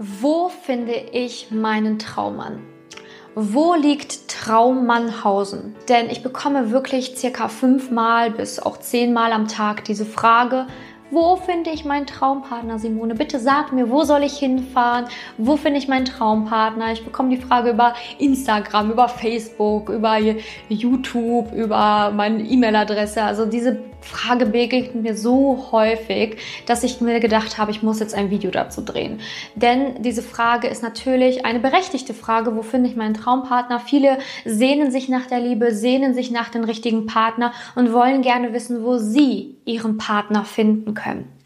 Wo finde ich meinen Traummann? Wo liegt Traummannhausen? Denn ich bekomme wirklich circa fünfmal bis auch zehnmal am Tag diese Frage, wo finde ich meinen Traumpartner, Simone? Bitte sag mir, wo soll ich hinfahren? Wo finde ich meinen Traumpartner? Ich bekomme die Frage über Instagram, über Facebook, über YouTube, über meine E-Mail-Adresse. Also diese Frage begegnet mir so häufig, dass ich mir gedacht habe, ich muss jetzt ein Video dazu drehen. Denn diese Frage ist natürlich eine berechtigte Frage, wo finde ich meinen Traumpartner? Viele sehnen sich nach der Liebe, sehnen sich nach dem richtigen Partner und wollen gerne wissen, wo sie ihren Partner finden können.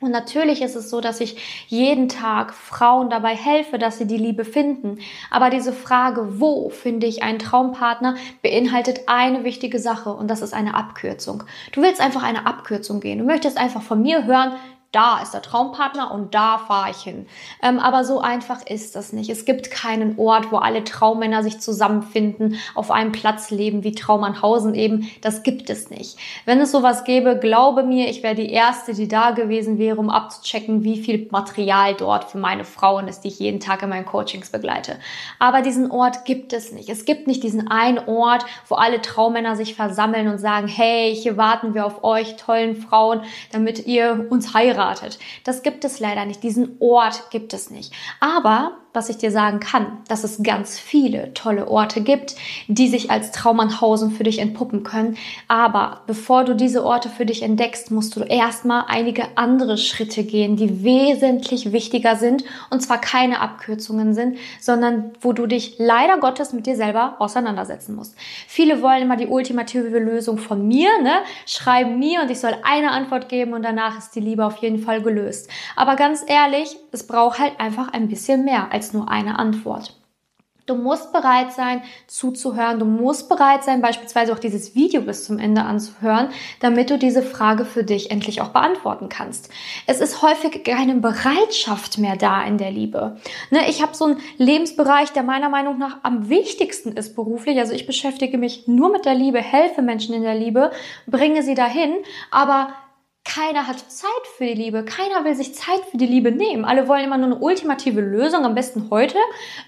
Und natürlich ist es so, dass ich jeden Tag Frauen dabei helfe, dass sie die Liebe finden. Aber diese Frage, wo finde ich einen Traumpartner, beinhaltet eine wichtige Sache und das ist eine Abkürzung. Du willst einfach eine Abkürzung gehen. Du möchtest einfach von mir hören, da ist der Traumpartner und da fahre ich hin. Ähm, aber so einfach ist das nicht. Es gibt keinen Ort, wo alle Traummänner sich zusammenfinden, auf einem Platz leben wie Traumannhausen eben. Das gibt es nicht. Wenn es sowas gäbe, glaube mir, ich wäre die Erste, die da gewesen wäre, um abzuchecken, wie viel Material dort für meine Frauen ist, die ich jeden Tag in meinen Coachings begleite. Aber diesen Ort gibt es nicht. Es gibt nicht diesen einen Ort, wo alle Traummänner sich versammeln und sagen, hey, hier warten wir auf euch, tollen Frauen, damit ihr uns heiratet heiratet. Das gibt es leider nicht. Diesen Ort gibt es nicht. Aber was ich dir sagen kann, dass es ganz viele tolle Orte gibt, die sich als Traumannhausen für dich entpuppen können. Aber bevor du diese Orte für dich entdeckst, musst du erstmal einige andere Schritte gehen, die wesentlich wichtiger sind und zwar keine Abkürzungen sind, sondern wo du dich leider Gottes mit dir selber auseinandersetzen musst. Viele wollen immer die ultimative Lösung von mir, ne? Schreiben mir und ich soll eine Antwort geben und danach ist die Liebe auf jeden Fall gelöst. Aber ganz ehrlich, es braucht halt einfach ein bisschen mehr als nur eine Antwort. Du musst bereit sein, zuzuhören. Du musst bereit sein, beispielsweise auch dieses Video bis zum Ende anzuhören, damit du diese Frage für dich endlich auch beantworten kannst. Es ist häufig keine Bereitschaft mehr da in der Liebe. Ne, ich habe so einen Lebensbereich, der meiner Meinung nach am wichtigsten ist beruflich. Also ich beschäftige mich nur mit der Liebe, helfe Menschen in der Liebe, bringe sie dahin, aber keiner hat Zeit für die Liebe. Keiner will sich Zeit für die Liebe nehmen. Alle wollen immer nur eine ultimative Lösung, am besten heute.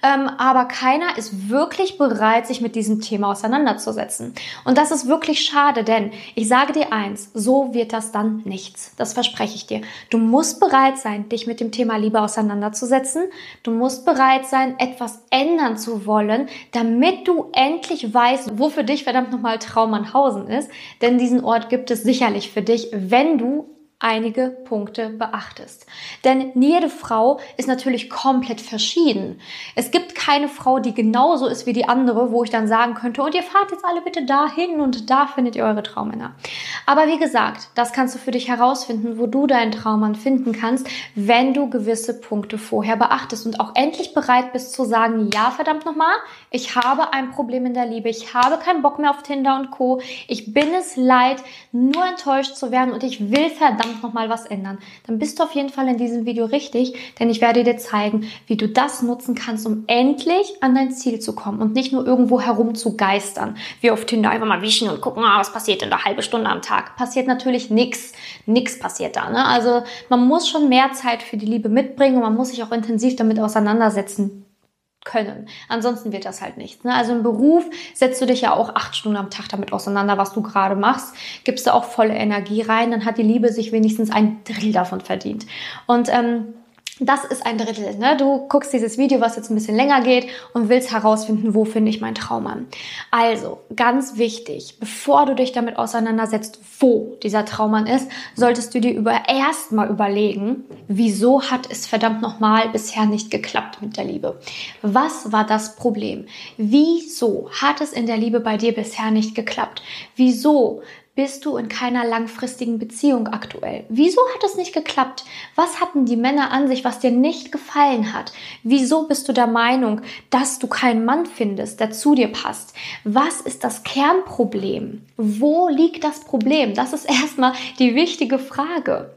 Ähm, aber keiner ist wirklich bereit, sich mit diesem Thema auseinanderzusetzen. Und das ist wirklich schade, denn ich sage dir eins, so wird das dann nichts. Das verspreche ich dir. Du musst bereit sein, dich mit dem Thema Liebe auseinanderzusetzen. Du musst bereit sein, etwas ändern zu wollen, damit du endlich weißt, wo für dich verdammt nochmal Traumannhausen ist. Denn diesen Ort gibt es sicherlich für dich, wenn du nous, einige Punkte beachtest. Denn jede Frau ist natürlich komplett verschieden. Es gibt keine Frau, die genauso ist wie die andere, wo ich dann sagen könnte, und ihr fahrt jetzt alle bitte dahin und da findet ihr eure Traummänner. Aber wie gesagt, das kannst du für dich herausfinden, wo du deinen Traummann finden kannst, wenn du gewisse Punkte vorher beachtest und auch endlich bereit bist zu sagen, ja, verdammt nochmal, ich habe ein Problem in der Liebe, ich habe keinen Bock mehr auf Tinder und Co. Ich bin es leid, nur enttäuscht zu werden und ich will verdammt verdammt nochmal was ändern, dann bist du auf jeden Fall in diesem Video richtig, denn ich werde dir zeigen, wie du das nutzen kannst, um endlich an dein Ziel zu kommen und nicht nur irgendwo herum zu geistern. Wie auf Tinder einfach mal wischen und gucken, ah, was passiert in der halbe Stunde am Tag. Passiert natürlich nichts. Nichts passiert da. Ne? Also man muss schon mehr Zeit für die Liebe mitbringen und man muss sich auch intensiv damit auseinandersetzen können. Ansonsten wird das halt nichts. Ne? Also im Beruf setzt du dich ja auch acht Stunden am Tag damit auseinander, was du gerade machst. Gibst du auch volle Energie rein, dann hat die Liebe sich wenigstens ein Drill davon verdient. Und ähm, das ist ein Drittel. Ne? Du guckst dieses Video, was jetzt ein bisschen länger geht und willst herausfinden, wo finde ich meinen Traummann. Also, ganz wichtig, bevor du dich damit auseinandersetzt, wo dieser Traummann ist, solltest du dir über erstmal überlegen, wieso hat es verdammt nochmal bisher nicht geklappt mit der Liebe? Was war das Problem? Wieso hat es in der Liebe bei dir bisher nicht geklappt? Wieso bist du in keiner langfristigen Beziehung aktuell? Wieso hat es nicht geklappt? Was hatten die Männer an sich, was dir nicht gefallen hat? Wieso bist du der Meinung, dass du keinen Mann findest, der zu dir passt? Was ist das Kernproblem? Wo liegt das Problem? Das ist erstmal die wichtige Frage.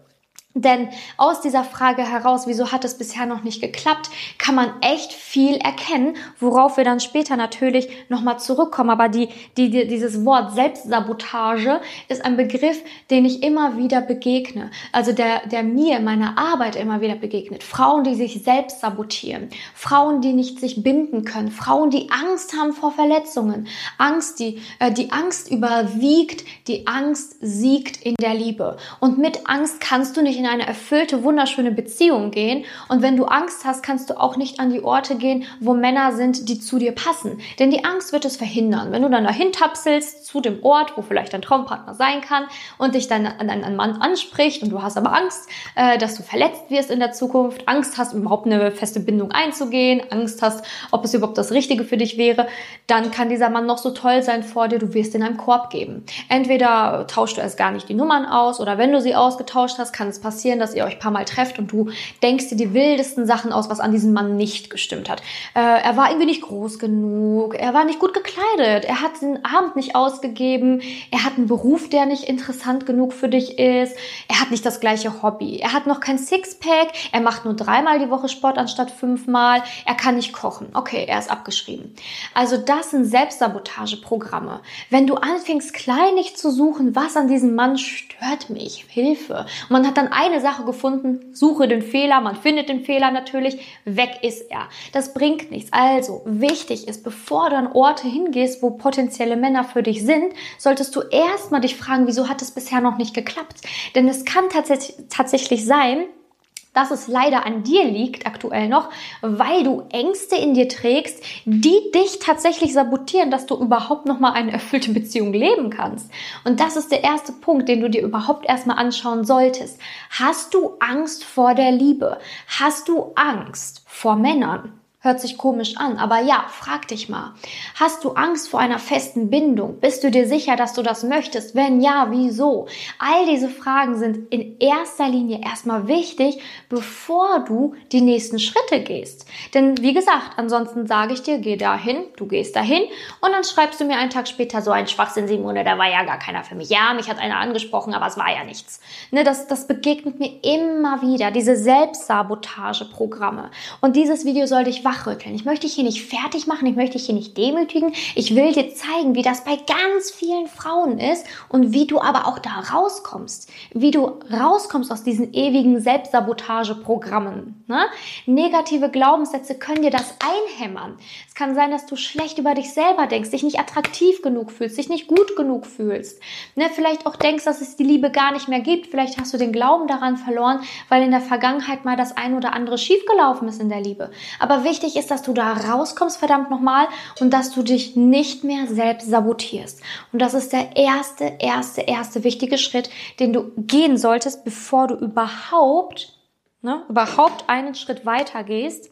Denn aus dieser Frage heraus, wieso hat es bisher noch nicht geklappt, kann man echt viel erkennen, worauf wir dann später natürlich nochmal zurückkommen. Aber die, die, die, dieses Wort Selbstsabotage ist ein Begriff, den ich immer wieder begegne. Also der, der mir in meiner Arbeit immer wieder begegnet. Frauen, die sich selbst sabotieren. Frauen, die nicht sich binden können. Frauen, die Angst haben vor Verletzungen. Angst, die, äh, die Angst überwiegt. Die Angst siegt in der Liebe. Und mit Angst kannst du nicht in in eine erfüllte, wunderschöne Beziehung gehen. Und wenn du Angst hast, kannst du auch nicht an die Orte gehen, wo Männer sind, die zu dir passen. Denn die Angst wird es verhindern. Wenn du dann dahin tapselst zu dem Ort, wo vielleicht dein Traumpartner sein kann und dich dann an einen Mann anspricht und du hast aber Angst, äh, dass du verletzt wirst in der Zukunft, Angst hast, überhaupt eine feste Bindung einzugehen, Angst hast, ob es überhaupt das Richtige für dich wäre, dann kann dieser Mann noch so toll sein vor dir, du wirst in einem Korb geben. Entweder tauschst du erst gar nicht die Nummern aus oder wenn du sie ausgetauscht hast, kann es passieren, passieren, dass ihr euch ein paar Mal trefft und du denkst dir die wildesten Sachen aus, was an diesem Mann nicht gestimmt hat. Äh, er war irgendwie nicht groß genug, er war nicht gut gekleidet, er hat den Abend nicht ausgegeben, er hat einen Beruf, der nicht interessant genug für dich ist, er hat nicht das gleiche Hobby, er hat noch kein Sixpack, er macht nur dreimal die Woche Sport anstatt fünfmal, er kann nicht kochen. Okay, er ist abgeschrieben. Also das sind Selbstsabotageprogramme. Wenn du anfängst, kleinig zu suchen, was an diesem Mann stört mich, Hilfe. Und man hat dann eine Sache gefunden, suche den Fehler, man findet den Fehler natürlich, weg ist er. Das bringt nichts. Also, wichtig ist, bevor du an Orte hingehst, wo potenzielle Männer für dich sind, solltest du erstmal dich fragen, wieso hat es bisher noch nicht geklappt? Denn es kann tatsächlich, tatsächlich sein, dass es leider an dir liegt aktuell noch, weil du Ängste in dir trägst, die dich tatsächlich sabotieren, dass du überhaupt noch mal eine erfüllte Beziehung leben kannst. Und das ist der erste Punkt, den du dir überhaupt erstmal anschauen solltest. Hast du Angst vor der Liebe? Hast du Angst vor Männern? Hört sich komisch an, aber ja, frag dich mal. Hast du Angst vor einer festen Bindung? Bist du dir sicher, dass du das möchtest? Wenn ja, wieso? All diese Fragen sind in erster Linie erstmal wichtig, bevor du die nächsten Schritte gehst. Denn wie gesagt, ansonsten sage ich dir, geh dahin, du gehst dahin und dann schreibst du mir einen Tag später so ein Schwachsinn, Simone, da war ja gar keiner für mich. Ja, mich hat einer angesprochen, aber es war ja nichts. Ne, das, das begegnet mir immer wieder, diese Selbstsabotageprogramme. Und dieses Video soll dich wachrütteln. Ich möchte dich hier nicht fertig machen, ich möchte dich hier nicht demütigen. Ich will dir zeigen, wie das bei ganz vielen Frauen ist und wie du aber auch da rauskommst. Wie du rauskommst aus diesen ewigen Selbstsabotageprogrammen. Ne? Negative Glaubenssätze können dir das einhämmern. Es kann sein, dass du schlecht über dich selber denkst, dich nicht attraktiv genug fühlst, dich nicht gut genug fühlst. Ne? Vielleicht auch denkst, dass es die Liebe gar nicht mehr gibt. Vielleicht hast du den Glauben daran verloren, weil in der Vergangenheit mal das ein oder andere schiefgelaufen ist in der Liebe. Aber wichtig wichtig ist, dass du da rauskommst, verdammt nochmal, und dass du dich nicht mehr selbst sabotierst. Und das ist der erste, erste, erste wichtige Schritt, den du gehen solltest, bevor du überhaupt, ne, überhaupt einen Schritt weiter gehst.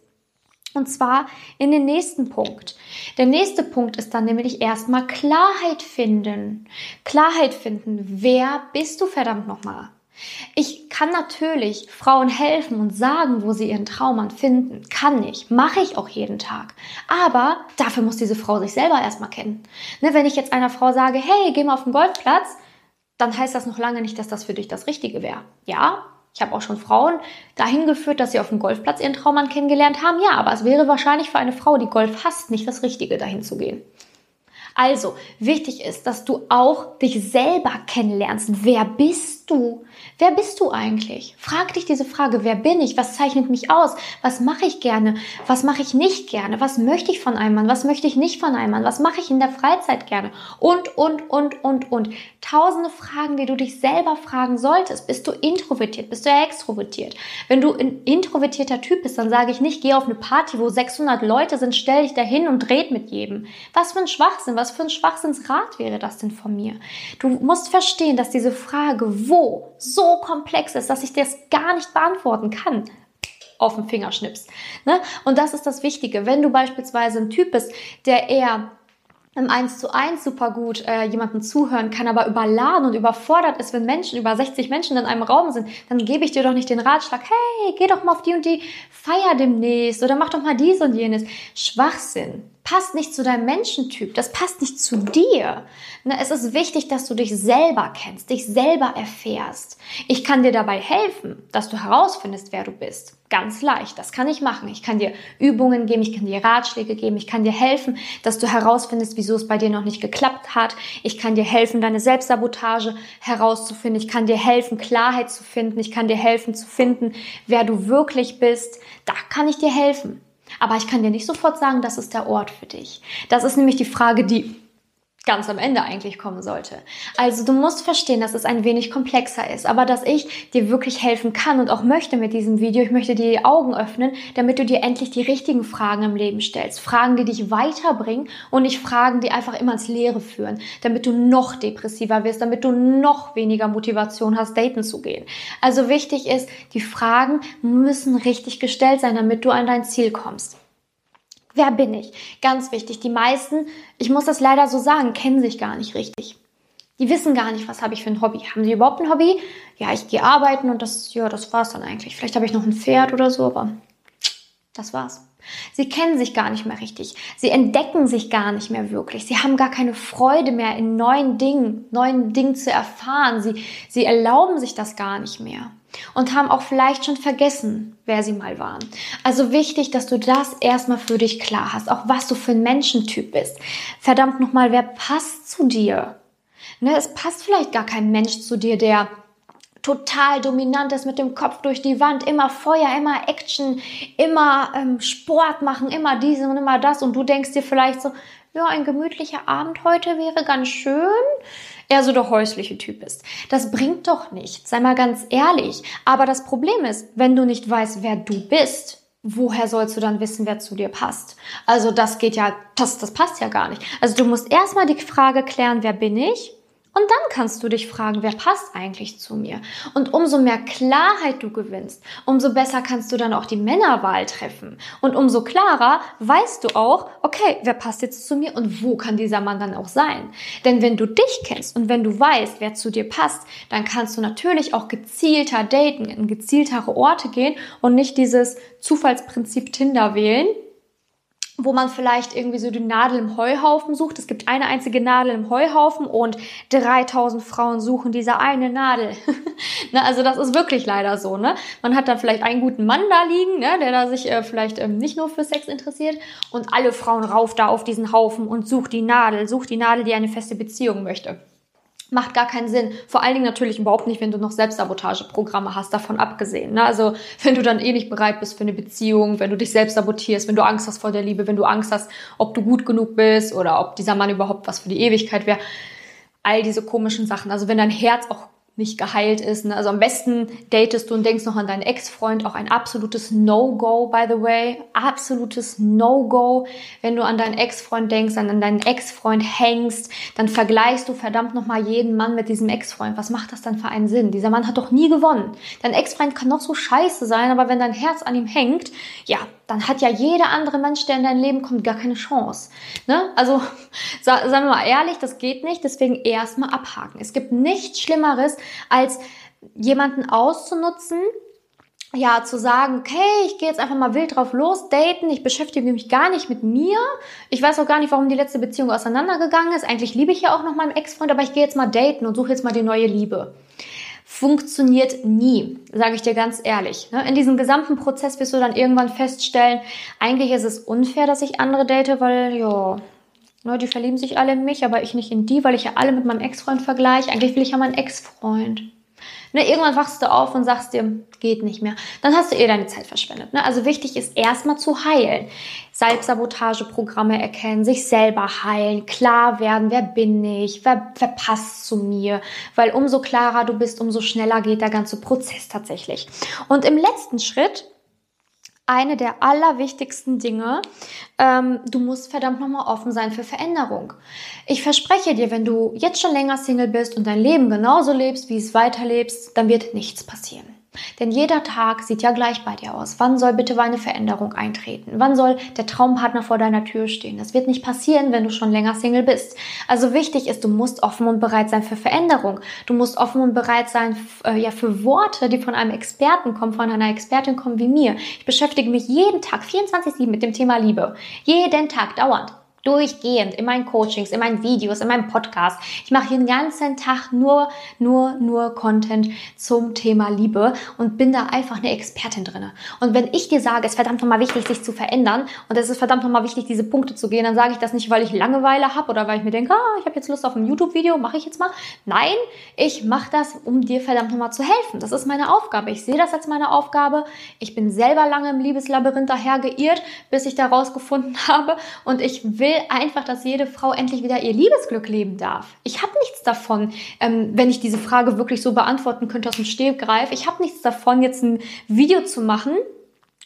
Und zwar in den nächsten Punkt. Der nächste Punkt ist dann nämlich erstmal Klarheit finden. Klarheit finden. Wer bist du verdammt nochmal? Ich kann natürlich Frauen helfen und sagen, wo sie ihren Traummann finden. Kann ich. Mache ich auch jeden Tag. Aber dafür muss diese Frau sich selber erstmal kennen. Ne, wenn ich jetzt einer Frau sage, hey, geh mal auf den Golfplatz, dann heißt das noch lange nicht, dass das für dich das Richtige wäre. Ja, ich habe auch schon Frauen dahin geführt, dass sie auf dem Golfplatz ihren Traummann kennengelernt haben. Ja, aber es wäre wahrscheinlich für eine Frau, die Golf hasst, nicht das Richtige, dahin zu gehen. Also, wichtig ist, dass du auch dich selber kennenlernst. Wer bist du? Wer bist du eigentlich? Frag dich diese Frage, wer bin ich? Was zeichnet mich aus? Was mache ich gerne? Was mache ich nicht gerne? Was möchte ich von einem Mann? Was möchte ich nicht von einem Mann? Was mache ich in der Freizeit gerne? Und, und, und, und, und. Tausende Fragen, die du dich selber fragen solltest. Bist du introvertiert? Bist du extrovertiert? Wenn du ein introvertierter Typ bist, dann sage ich nicht, geh auf eine Party, wo 600 Leute sind, stell dich dahin und red mit jedem. Was für ein Schwachsinn, was für ein Schwachsinnsrat wäre das denn von mir? Du musst verstehen, dass diese Frage, wo, so so komplex ist, dass ich das gar nicht beantworten kann auf den Finger schnippst. Ne? Und das ist das Wichtige. Wenn du beispielsweise ein Typ bist, der eher im 1 zu 1 super gut äh, jemandem zuhören kann, aber überladen und überfordert ist, wenn Menschen, über 60 Menschen in einem Raum sind, dann gebe ich dir doch nicht den Ratschlag, hey, geh doch mal auf die und die Feier demnächst oder mach doch mal dies und jenes. Schwachsinn passt nicht zu deinem Menschentyp, das passt nicht zu dir. Ne, es ist wichtig, dass du dich selber kennst, dich selber erfährst. Ich kann dir dabei helfen, dass du herausfindest, wer du bist. Ganz leicht, das kann ich machen. Ich kann dir Übungen geben, ich kann dir Ratschläge geben, ich kann dir helfen, dass du herausfindest, wieso es bei dir noch nicht geklappt hat. Ich kann dir helfen, deine Selbstsabotage herauszufinden. Ich kann dir helfen, Klarheit zu finden. Ich kann dir helfen zu finden, wer du wirklich bist. Da kann ich dir helfen. Aber ich kann dir nicht sofort sagen, das ist der Ort für dich. Das ist nämlich die Frage, die ganz am Ende eigentlich kommen sollte. Also du musst verstehen, dass es ein wenig komplexer ist, aber dass ich dir wirklich helfen kann und auch möchte mit diesem Video. Ich möchte dir die Augen öffnen, damit du dir endlich die richtigen Fragen im Leben stellst. Fragen, die dich weiterbringen und nicht Fragen, die einfach immer ins Leere führen, damit du noch depressiver wirst, damit du noch weniger Motivation hast, daten zu gehen. Also wichtig ist, die Fragen müssen richtig gestellt sein, damit du an dein Ziel kommst. Wer bin ich? Ganz wichtig. Die meisten, ich muss das leider so sagen, kennen sich gar nicht richtig. Die wissen gar nicht, was habe ich für ein Hobby. Haben sie überhaupt ein Hobby? Ja, ich gehe arbeiten und das, ja, das war's dann eigentlich. Vielleicht habe ich noch ein Pferd oder so, aber das war's. Sie kennen sich gar nicht mehr richtig. Sie entdecken sich gar nicht mehr wirklich. Sie haben gar keine Freude mehr in neuen Dingen, neuen Dingen zu erfahren. Sie, sie erlauben sich das gar nicht mehr und haben auch vielleicht schon vergessen, wer sie mal waren. Also wichtig, dass du das erstmal für dich klar hast, auch was du für ein Menschentyp bist. Verdammt nochmal, wer passt zu dir? Ne, es passt vielleicht gar kein Mensch zu dir, der total dominant ist mit dem Kopf durch die Wand, immer Feuer, immer Action, immer ähm, Sport machen, immer dies und immer das und du denkst dir vielleicht so, ja, ein gemütlicher Abend heute wäre ganz schön eher so der häusliche Typ bist. Das bringt doch nichts, sei mal ganz ehrlich. Aber das Problem ist, wenn du nicht weißt, wer du bist, woher sollst du dann wissen, wer zu dir passt? Also das geht ja, das, das passt ja gar nicht. Also du musst erstmal die Frage klären, wer bin ich? Und dann kannst du dich fragen, wer passt eigentlich zu mir? Und umso mehr Klarheit du gewinnst, umso besser kannst du dann auch die Männerwahl treffen. Und umso klarer weißt du auch, okay, wer passt jetzt zu mir und wo kann dieser Mann dann auch sein? Denn wenn du dich kennst und wenn du weißt, wer zu dir passt, dann kannst du natürlich auch gezielter daten, in gezieltere Orte gehen und nicht dieses Zufallsprinzip Tinder wählen, wo man vielleicht irgendwie so die Nadel im Heuhaufen sucht. Es gibt eine einzige Nadel im Heuhaufen und 3000 Frauen suchen diese eine Nadel. ne, also das ist wirklich leider so. Ne? Man hat dann vielleicht einen guten Mann da liegen, ne, der da sich äh, vielleicht ähm, nicht nur für Sex interessiert und alle Frauen rauf da auf diesen Haufen und sucht die Nadel, sucht die Nadel, die eine feste Beziehung möchte macht gar keinen Sinn. Vor allen Dingen natürlich überhaupt nicht, wenn du noch Selbstsabotageprogramme hast, davon abgesehen. Ne? Also wenn du dann eh nicht bereit bist für eine Beziehung, wenn du dich selbst sabotierst, wenn du Angst hast vor der Liebe, wenn du Angst hast, ob du gut genug bist oder ob dieser Mann überhaupt was für die Ewigkeit wäre. All diese komischen Sachen. Also wenn dein Herz auch nicht geheilt ist. Ne? Also am besten datest du und denkst noch an deinen Ex-Freund. Auch ein absolutes No-Go, by the way. Absolutes No-Go. Wenn du an deinen Ex-Freund denkst, an deinen Ex-Freund hängst, dann vergleichst du verdammt nochmal jeden Mann mit diesem Ex-Freund. Was macht das dann für einen Sinn? Dieser Mann hat doch nie gewonnen. Dein Ex-Freund kann noch so scheiße sein, aber wenn dein Herz an ihm hängt, ja, dann hat ja jeder andere Mensch, der in dein Leben kommt, gar keine Chance. Ne? Also sagen wir mal ehrlich, das geht nicht. Deswegen erstmal abhaken. Es gibt nichts Schlimmeres, als jemanden auszunutzen, ja, zu sagen, okay, ich gehe jetzt einfach mal wild drauf los, daten, ich beschäftige mich gar nicht mit mir. Ich weiß auch gar nicht, warum die letzte Beziehung auseinandergegangen ist. Eigentlich liebe ich ja auch noch meinen Ex-Freund, aber ich gehe jetzt mal daten und suche jetzt mal die neue Liebe. Funktioniert nie, sage ich dir ganz ehrlich. Ne? In diesem gesamten Prozess wirst du dann irgendwann feststellen, eigentlich ist es unfair, dass ich andere date, weil, ja, Ne, die verlieben sich alle in mich, aber ich nicht in die, weil ich ja alle mit meinem Ex-Freund vergleiche. Eigentlich will ich ja meinen Ex-Freund. Ne, irgendwann wachst du auf und sagst dir, geht nicht mehr. Dann hast du eh deine Zeit verschwendet. Ne? Also wichtig ist erstmal zu heilen. Selbstsabotageprogramme erkennen, sich selber heilen, klar werden, wer bin ich, wer, wer passt zu mir. Weil umso klarer du bist, umso schneller geht der ganze Prozess tatsächlich. Und im letzten Schritt eine der allerwichtigsten Dinge. Ähm, du musst verdammt nochmal offen sein für Veränderung. Ich verspreche dir, wenn du jetzt schon länger Single bist und dein Leben genauso lebst, wie es weiterlebst, dann wird nichts passieren. Denn jeder Tag sieht ja gleich bei dir aus. Wann soll bitte eine Veränderung eintreten? Wann soll der Traumpartner vor deiner Tür stehen? Das wird nicht passieren, wenn du schon länger Single bist. Also wichtig ist, du musst offen und bereit sein für Veränderung. Du musst offen und bereit sein äh, ja, für Worte, die von einem Experten kommen, von einer Expertin kommen wie mir. Ich beschäftige mich jeden Tag 24-7 mit dem Thema Liebe. Jeden Tag, dauernd. Durchgehend in meinen Coachings, in meinen Videos, in meinem Podcast. Ich mache hier den ganzen Tag nur, nur, nur Content zum Thema Liebe und bin da einfach eine Expertin drinne. Und wenn ich dir sage, es ist verdammt nochmal wichtig, sich zu verändern und es ist verdammt nochmal wichtig, diese Punkte zu gehen, dann sage ich das nicht, weil ich Langeweile habe oder weil ich mir denke, ah, ich habe jetzt Lust auf ein YouTube-Video, mache ich jetzt mal. Nein, ich mache das, um dir verdammt nochmal zu helfen. Das ist meine Aufgabe. Ich sehe das als meine Aufgabe. Ich bin selber lange im Liebeslabyrinth daher geirrt, bis ich da rausgefunden habe und ich will will einfach, dass jede Frau endlich wieder ihr Liebesglück leben darf. Ich habe nichts davon, ähm, wenn ich diese Frage wirklich so beantworten könnte aus dem Stehgreif. Ich habe nichts davon, jetzt ein Video zu machen,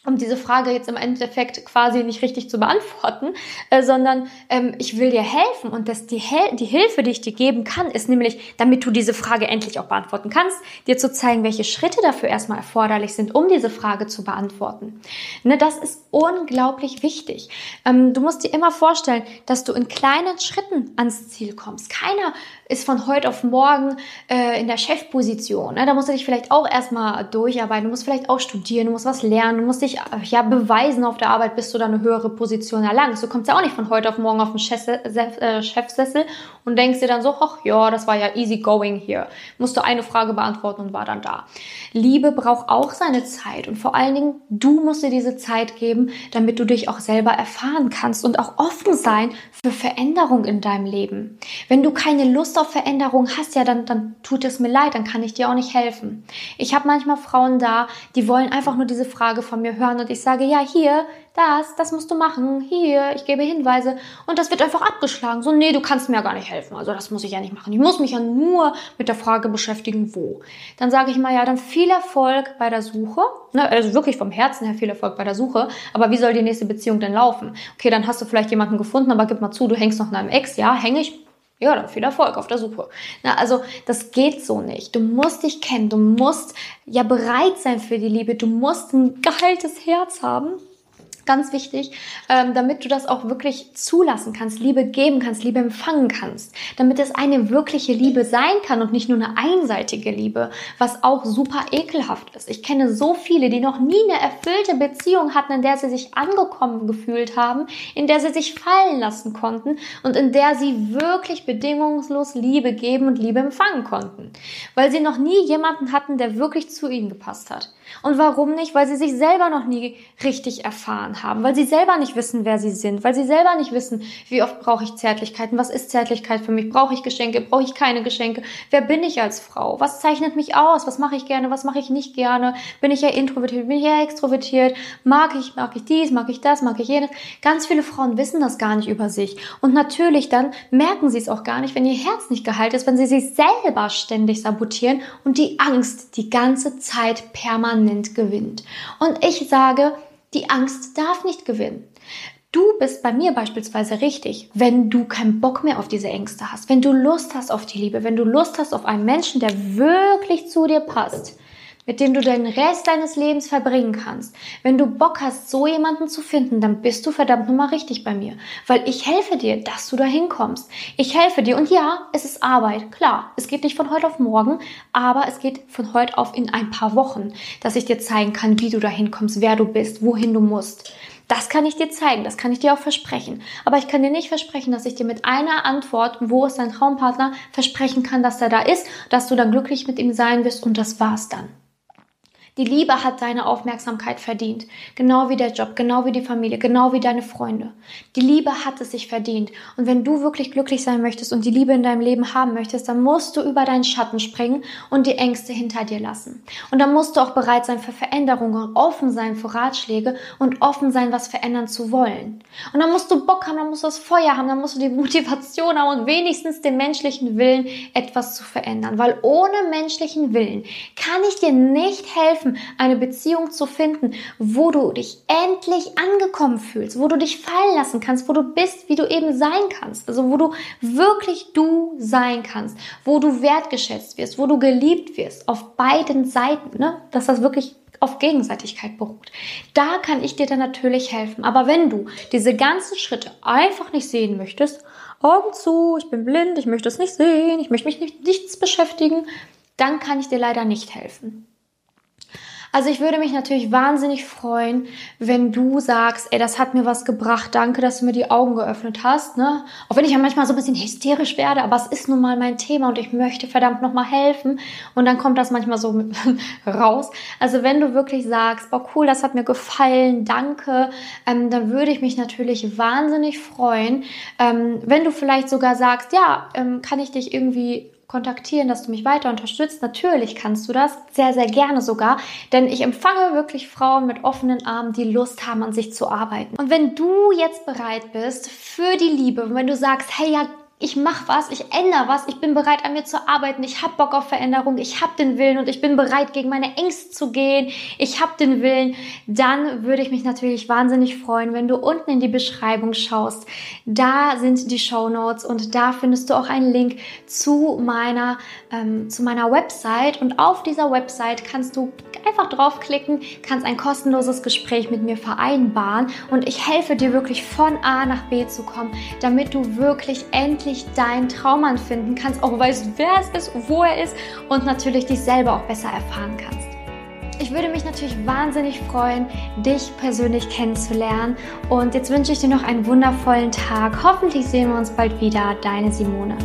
um diese Frage jetzt im Endeffekt quasi nicht richtig zu beantworten, äh, sondern ähm, ich will dir helfen und dass die, Hel die Hilfe, die ich dir geben kann, ist nämlich, damit du diese Frage endlich auch beantworten kannst, dir zu zeigen, welche Schritte dafür erstmal erforderlich sind, um diese Frage zu beantworten. Ne, das ist unglaublich wichtig. Ähm, du musst dir immer vorstellen, dass du in kleinen Schritten ans Ziel kommst. Keiner ist von heute auf morgen äh, in der Chefposition. Ne? Da musst du dich vielleicht auch erstmal durcharbeiten, du musst vielleicht auch studieren, du musst was lernen, du musst dich ja beweisen auf der Arbeit, bis du dann eine höhere Position erlangst. Du kommst ja auch nicht von heute auf morgen auf den äh, Chefsessel und denkst dir dann so, ach ja, das war ja easy going hier. Musst du eine Frage beantworten und war dann da. Liebe braucht auch seine Zeit und vor allen Dingen, du musst dir diese Zeit geben, damit du dich auch selber erfahren kannst und auch offen sein für Veränderung in deinem Leben. Wenn du keine Lust auf Veränderung hast, ja, dann, dann tut es mir leid, dann kann ich dir auch nicht helfen. Ich habe manchmal Frauen da, die wollen einfach nur diese Frage von mir hören und ich sage, ja, hier, das, das musst du machen, hier, ich gebe Hinweise und das wird einfach abgeschlagen. So, nee, du kannst mir ja gar nicht helfen. Also das muss ich ja nicht machen. Ich muss mich ja nur mit der Frage beschäftigen, wo. Dann sage ich mal, ja, dann viel Erfolg bei der Suche. Ne, also wirklich vom Herzen her viel Erfolg bei der Suche. Aber wie soll die nächste Beziehung denn laufen? Okay, dann hast du vielleicht jemanden gefunden, aber gib mal zu, du hängst noch in einem Ex. Ja, hänge ich ja, dann viel Erfolg auf der Suche. Na, also das geht so nicht. Du musst dich kennen, du musst ja bereit sein für die Liebe, du musst ein geheiltes Herz haben ganz wichtig, ähm, damit du das auch wirklich zulassen kannst, Liebe geben kannst, Liebe empfangen kannst, damit es eine wirkliche Liebe sein kann und nicht nur eine einseitige Liebe, was auch super ekelhaft ist. Ich kenne so viele, die noch nie eine erfüllte Beziehung hatten, in der sie sich angekommen gefühlt haben, in der sie sich fallen lassen konnten und in der sie wirklich bedingungslos Liebe geben und Liebe empfangen konnten, weil sie noch nie jemanden hatten, der wirklich zu ihnen gepasst hat. Und warum nicht? Weil sie sich selber noch nie richtig erfahren haben, weil sie selber nicht wissen, wer sie sind, weil sie selber nicht wissen, wie oft brauche ich Zärtlichkeiten, was ist Zärtlichkeit für mich, brauche ich Geschenke, brauche ich keine Geschenke, wer bin ich als Frau, was zeichnet mich aus, was mache ich gerne, was mache ich nicht gerne, bin ich ja introvertiert, bin ich ja extrovertiert, mag ich, mag ich dies, mag ich das, mag ich jenes. Ganz viele Frauen wissen das gar nicht über sich. Und natürlich dann merken sie es auch gar nicht, wenn ihr Herz nicht geheilt ist, wenn sie sich selber ständig sabotieren und die Angst die ganze Zeit permanent permanent gewinnt. Und ich sage, die Angst darf nicht gewinnen. Du bist bei mir beispielsweise richtig, wenn du keinen Bock mehr auf diese Ängste hast, wenn du Lust hast auf die Liebe, wenn du Lust hast auf einen Menschen, der wirklich zu dir passt mit dem du den Rest deines Lebens verbringen kannst. Wenn du Bock hast, so jemanden zu finden, dann bist du verdammt nochmal richtig bei mir. Weil ich helfe dir, dass du da hinkommst. Ich helfe dir. Und ja, es ist Arbeit. Klar, es geht nicht von heute auf morgen, aber es geht von heute auf in ein paar Wochen, dass ich dir zeigen kann, wie du da hinkommst, wer du bist, wohin du musst. Das kann ich dir zeigen, das kann ich dir auch versprechen. Aber ich kann dir nicht versprechen, dass ich dir mit einer Antwort, wo ist dein Traumpartner, versprechen kann, dass er da ist, dass du dann glücklich mit ihm sein wirst und das war's dann. Die Liebe hat deine Aufmerksamkeit verdient. Genau wie der Job, genau wie die Familie, genau wie deine Freunde. Die Liebe hat es sich verdient. Und wenn du wirklich glücklich sein möchtest und die Liebe in deinem Leben haben möchtest, dann musst du über deinen Schatten springen und die Ängste hinter dir lassen. Und dann musst du auch bereit sein für Veränderungen, offen sein für Ratschläge und offen sein, was verändern zu wollen. Und dann musst du Bock haben, dann musst du das Feuer haben, dann musst du die Motivation haben und wenigstens den menschlichen Willen, etwas zu verändern. Weil ohne menschlichen Willen kann ich dir nicht helfen, helfen, eine Beziehung zu finden, wo du dich endlich angekommen fühlst, wo du dich fallen lassen kannst, wo du bist, wie du eben sein kannst. Also wo du wirklich du sein kannst, wo du wertgeschätzt wirst, wo du geliebt wirst, auf beiden Seiten, ne? dass das wirklich auf Gegenseitigkeit beruht. Da kann ich dir dann natürlich helfen. Aber wenn du diese ganzen Schritte einfach nicht sehen möchtest, Augen zu, ich bin blind, ich möchte es nicht sehen, ich möchte mich nicht nichts beschäftigen, dann kann ich dir leider nicht helfen. Also ich würde mich natürlich wahnsinnig freuen, wenn du sagst, ey, das hat mir was gebracht, danke, dass du mir die Augen geöffnet hast. Ne? Auch wenn ich ja manchmal so ein bisschen hysterisch werde, aber es ist nun mal mein Thema und ich möchte verdammt nochmal helfen. Und dann kommt das manchmal so raus. Also wenn du wirklich sagst, oh cool, das hat mir gefallen, danke, ähm, dann würde ich mich natürlich wahnsinnig freuen, ähm, wenn du vielleicht sogar sagst, ja, ähm, kann ich dich irgendwie kontaktieren, dass du mich weiter unterstützt. Natürlich kannst du das, sehr, sehr gerne sogar, denn ich empfange wirklich Frauen mit offenen Armen, die Lust haben, an sich zu arbeiten. Und wenn du jetzt bereit bist für die Liebe, wenn du sagst, hey, ja, ich mache was, ich ändere was, ich bin bereit an mir zu arbeiten, ich habe Bock auf Veränderung, ich habe den Willen und ich bin bereit gegen meine Ängste zu gehen, ich habe den Willen, dann würde ich mich natürlich wahnsinnig freuen, wenn du unten in die Beschreibung schaust. Da sind die Show Notes und da findest du auch einen Link zu meiner ähm, zu meiner Website. Und auf dieser Website kannst du einfach draufklicken, kannst ein kostenloses Gespräch mit mir vereinbaren. Und ich helfe dir wirklich von A nach B zu kommen, damit du wirklich endlich endlich deinen Traummann finden kannst, auch weißt, wer es ist, wo er ist und natürlich dich selber auch besser erfahren kannst. Ich würde mich natürlich wahnsinnig freuen, dich persönlich kennenzulernen. Und jetzt wünsche ich dir noch einen wundervollen Tag. Hoffentlich sehen wir uns bald wieder. Deine Simone.